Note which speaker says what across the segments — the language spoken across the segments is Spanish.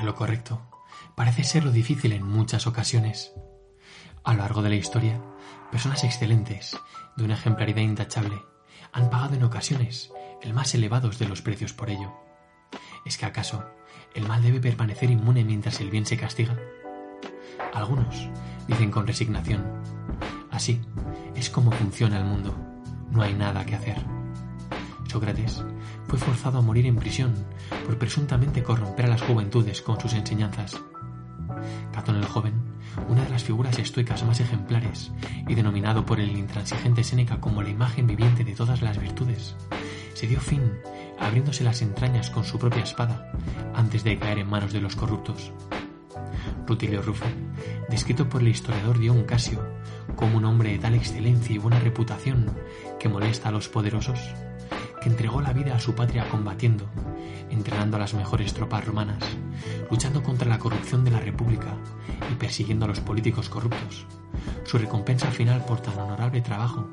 Speaker 1: Lo correcto parece ser lo difícil en muchas ocasiones. A lo largo de la historia, personas excelentes, de una ejemplaridad intachable, han pagado en ocasiones el más elevados de los precios por ello. ¿Es que acaso el mal debe permanecer inmune mientras el bien se castiga? Algunos dicen con resignación, así es como funciona el mundo, no hay nada que hacer. Sócrates fue forzado a morir en prisión por presuntamente corromper a las juventudes con sus enseñanzas. Catón el joven, una de las figuras estoicas más ejemplares y denominado por el intransigente Séneca como la imagen viviente de todas las virtudes, se dio fin abriéndose las entrañas con su propia espada antes de caer en manos de los corruptos. Rutilio Rufo, descrito por el historiador Dion Casio como un hombre de tal excelencia y buena reputación que molesta a los poderosos, que entregó la vida a su patria combatiendo, entrenando a las mejores tropas romanas, luchando contra la corrupción de la República y persiguiendo a los políticos corruptos. Su recompensa final por tan honorable trabajo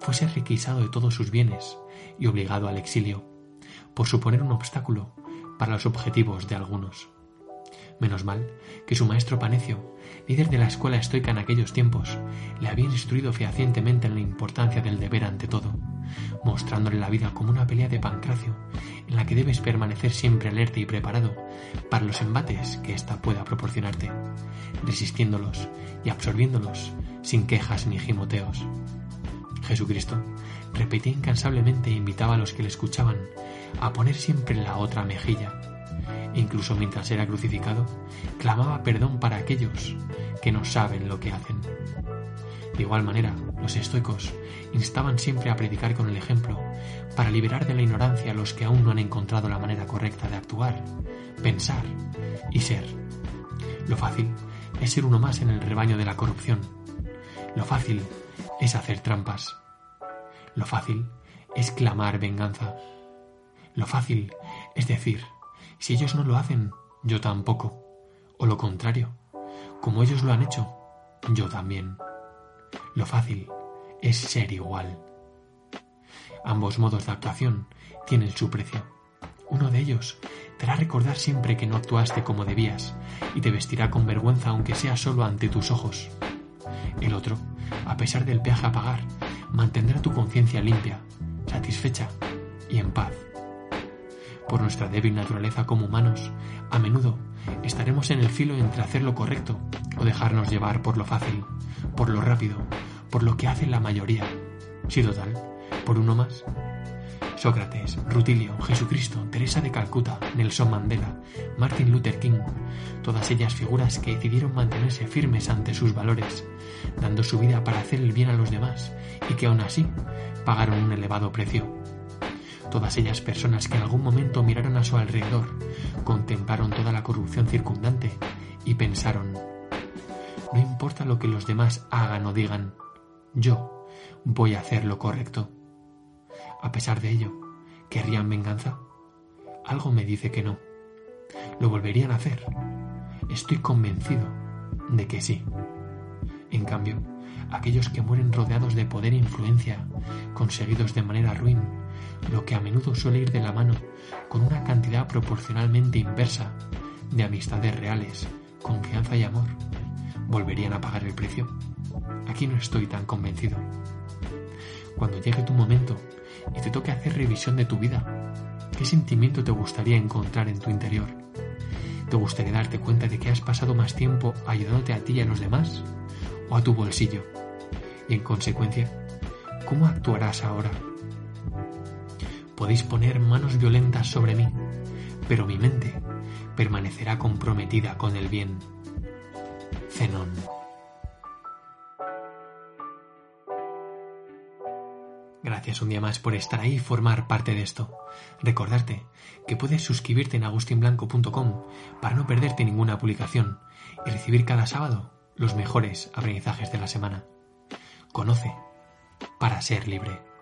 Speaker 1: fue ser requisado de todos sus bienes y obligado al exilio, por suponer un obstáculo para los objetivos de algunos. Menos mal que su maestro Panecio, líder de la escuela estoica en aquellos tiempos, le había instruido fehacientemente en la importancia del deber ante todo, mostrándole la vida como una pelea de pancracio en la que debes permanecer siempre alerta y preparado para los embates que ésta pueda proporcionarte, resistiéndolos y absorbiéndolos sin quejas ni gimoteos. Jesucristo repetía incansablemente e invitaba a los que le escuchaban a poner siempre la otra mejilla. Incluso mientras era crucificado, clamaba perdón para aquellos que no saben lo que hacen. De igual manera, los estoicos instaban siempre a predicar con el ejemplo, para liberar de la ignorancia a los que aún no han encontrado la manera correcta de actuar, pensar y ser. Lo fácil es ser uno más en el rebaño de la corrupción. Lo fácil es hacer trampas. Lo fácil es clamar venganza. Lo fácil es decir, si ellos no lo hacen, yo tampoco. O lo contrario, como ellos lo han hecho, yo también. Lo fácil es ser igual. Ambos modos de actuación tienen su precio. Uno de ellos te hará recordar siempre que no actuaste como debías y te vestirá con vergüenza aunque sea solo ante tus ojos. El otro, a pesar del peaje a pagar, mantendrá tu conciencia limpia, satisfecha y en paz. Por nuestra débil naturaleza como humanos, a menudo estaremos en el filo entre hacer lo correcto o dejarnos llevar por lo fácil, por lo rápido, por lo que hace la mayoría. Si total, por uno más. Sócrates, Rutilio, Jesucristo, Teresa de Calcuta, Nelson Mandela, Martin Luther King, todas ellas figuras que decidieron mantenerse firmes ante sus valores, dando su vida para hacer el bien a los demás y que aún así pagaron un elevado precio. Todas ellas personas que en algún momento miraron a su alrededor, contemplaron toda la corrupción circundante y pensaron, no importa lo que los demás hagan o digan, yo voy a hacer lo correcto. A pesar de ello, ¿querrían venganza? Algo me dice que no. ¿Lo volverían a hacer? Estoy convencido de que sí. En cambio, aquellos que mueren rodeados de poder e influencia, conseguidos de manera ruin, lo que a menudo suele ir de la mano con una cantidad proporcionalmente inversa de amistades reales, confianza y amor, volverían a pagar el precio. Aquí no estoy tan convencido. Cuando llegue tu momento y te toque hacer revisión de tu vida, ¿qué sentimiento te gustaría encontrar en tu interior? ¿Te gustaría darte cuenta de que has pasado más tiempo ayudándote a ti y a los demás? ¿O a tu bolsillo? Y en consecuencia, ¿cómo actuarás ahora? Podéis poner manos violentas sobre mí, pero mi mente permanecerá comprometida con el bien. Zenón. Gracias un día más por estar ahí y formar parte de esto. Recordarte que puedes suscribirte en agustinblanco.com para no perderte ninguna publicación y recibir cada sábado los mejores aprendizajes de la semana. Conoce para ser libre.